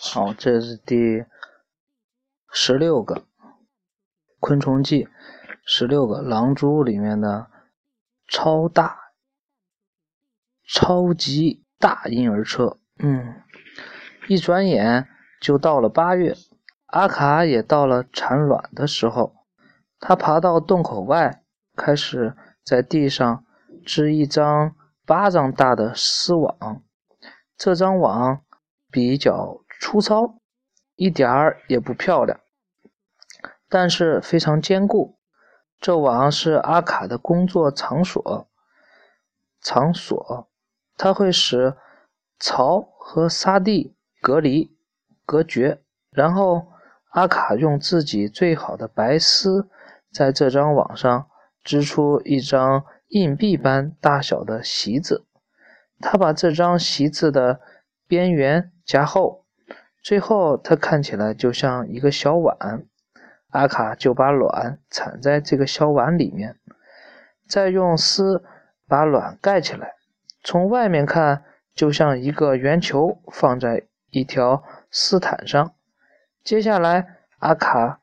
好，这是第十六个昆虫记，十六个狼蛛里面的超大、超级大婴儿车。嗯，一转眼就到了八月，阿卡也到了产卵的时候。他爬到洞口外，开始在地上织一张巴掌大的丝网。这张网比较粗糙，一点儿也不漂亮，但是非常坚固。这网是阿卡的工作场所，场所，它会使槽和沙地隔离、隔绝。然后阿卡用自己最好的白丝，在这张网上织出一张硬币般大小的席子。他把这张席子的边缘加厚。最后，它看起来就像一个小碗，阿卡就把卵产在这个小碗里面，再用丝把卵盖起来。从外面看，就像一个圆球放在一条丝毯上。接下来，阿卡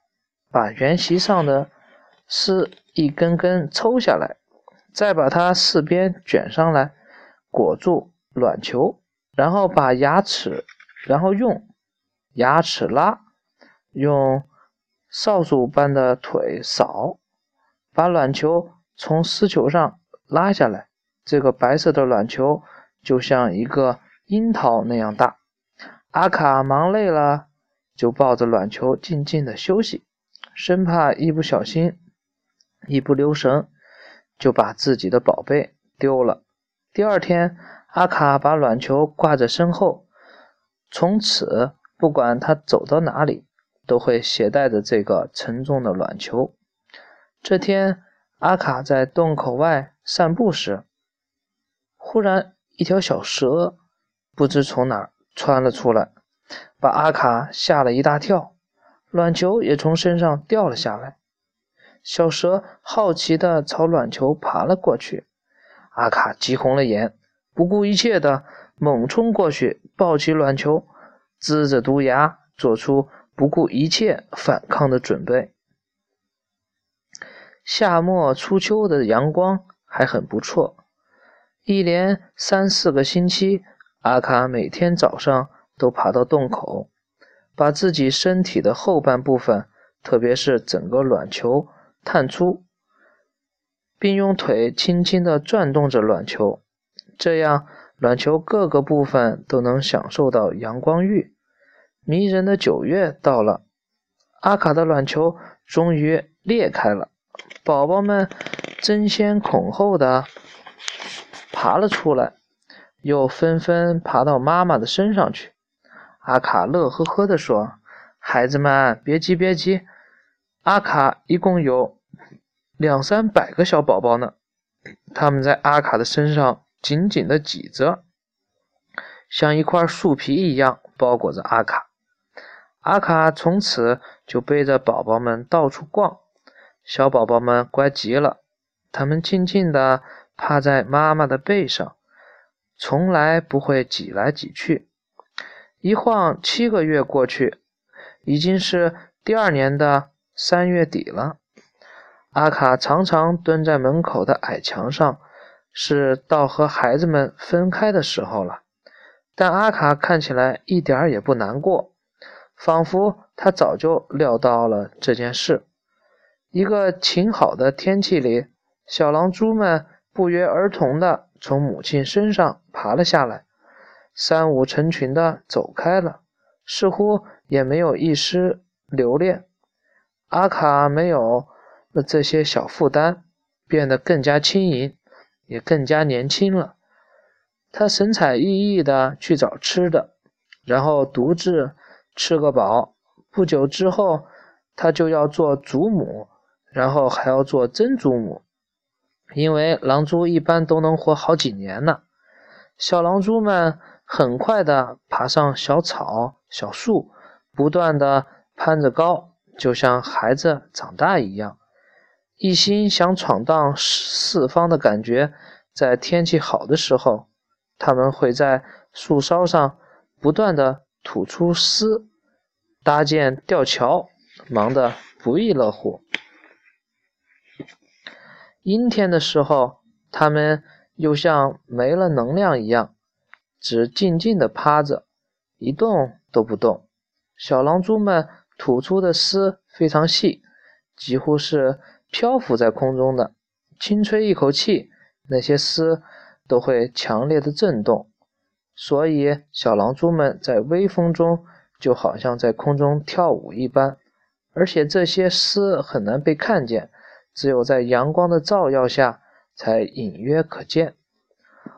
把圆席上的丝一根根抽下来，再把它四边卷上来，裹住卵球，然后把牙齿，然后用。牙齿拉，用扫帚般的腿扫，把卵球从丝球上拉下来。这个白色的卵球就像一个樱桃那样大。阿卡忙累了，就抱着卵球静静的休息，生怕一不小心、一不留神就把自己的宝贝丢了。第二天，阿卡把卵球挂在身后，从此。不管他走到哪里，都会携带着这个沉重的卵球。这天，阿卡在洞口外散步时，忽然一条小蛇不知从哪儿窜了出来，把阿卡吓了一大跳，卵球也从身上掉了下来。小蛇好奇地朝卵球爬了过去，阿卡急红了眼，不顾一切地猛冲过去，抱起卵球。龇着毒牙，做出不顾一切反抗的准备。夏末初秋的阳光还很不错，一连三四个星期，阿卡每天早上都爬到洞口，把自己身体的后半部分，特别是整个卵球探出，并用腿轻轻地转动着卵球，这样。卵球各个部分都能享受到阳光浴。迷人的九月到了，阿卡的卵球终于裂开了，宝宝们争先恐后的爬了出来，又纷纷爬到妈妈的身上去。阿卡乐呵呵地说：“孩子们，别急，别急，阿卡一共有两三百个小宝宝呢，他们在阿卡的身上。”紧紧的挤着，像一块树皮一样包裹着阿卡。阿卡从此就背着宝宝们到处逛。小宝宝们乖极了，他们静静地趴在妈妈的背上，从来不会挤来挤去。一晃七个月过去，已经是第二年的三月底了。阿卡常常蹲在门口的矮墙上。是到和孩子们分开的时候了，但阿卡看起来一点儿也不难过，仿佛他早就料到了这件事。一个晴好的天气里，小狼蛛们不约而同地从母亲身上爬了下来，三五成群地走开了，似乎也没有一丝留恋。阿卡没有了这些小负担，变得更加轻盈。也更加年轻了。他神采奕奕地去找吃的，然后独自吃个饱。不久之后，他就要做祖母，然后还要做曾祖母，因为狼蛛一般都能活好几年呢。小狼蛛们很快地爬上小草、小树，不断地攀着高，就像孩子长大一样。一心想闯荡四方的感觉，在天气好的时候，他们会在树梢上不断的吐出丝，搭建吊桥，忙得不亦乐乎。阴天的时候，他们又像没了能量一样，只静静的趴着，一动都不动。小狼蛛们吐出的丝非常细，几乎是漂浮在空中的。轻吹一口气，那些丝都会强烈的震动，所以小狼蛛们在微风中就好像在空中跳舞一般。而且这些丝很难被看见。只有在阳光的照耀下，才隐约可见。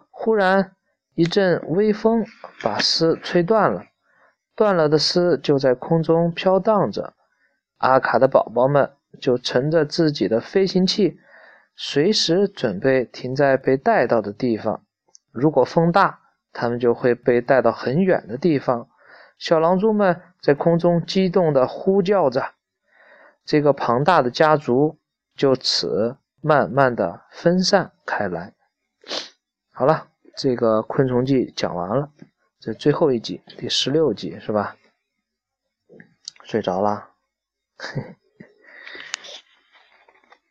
忽然，一阵微风把丝吹断了，断了的丝就在空中飘荡着。阿卡的宝宝们就乘着自己的飞行器，随时准备停在被带到的地方。如果风大，他们就会被带到很远的地方。小狼蛛们在空中激动地呼叫着。这个庞大的家族。就此慢慢的分散开来。好了，这个昆虫记讲完了，这最后一集，第十六集是吧？睡着了，嘿。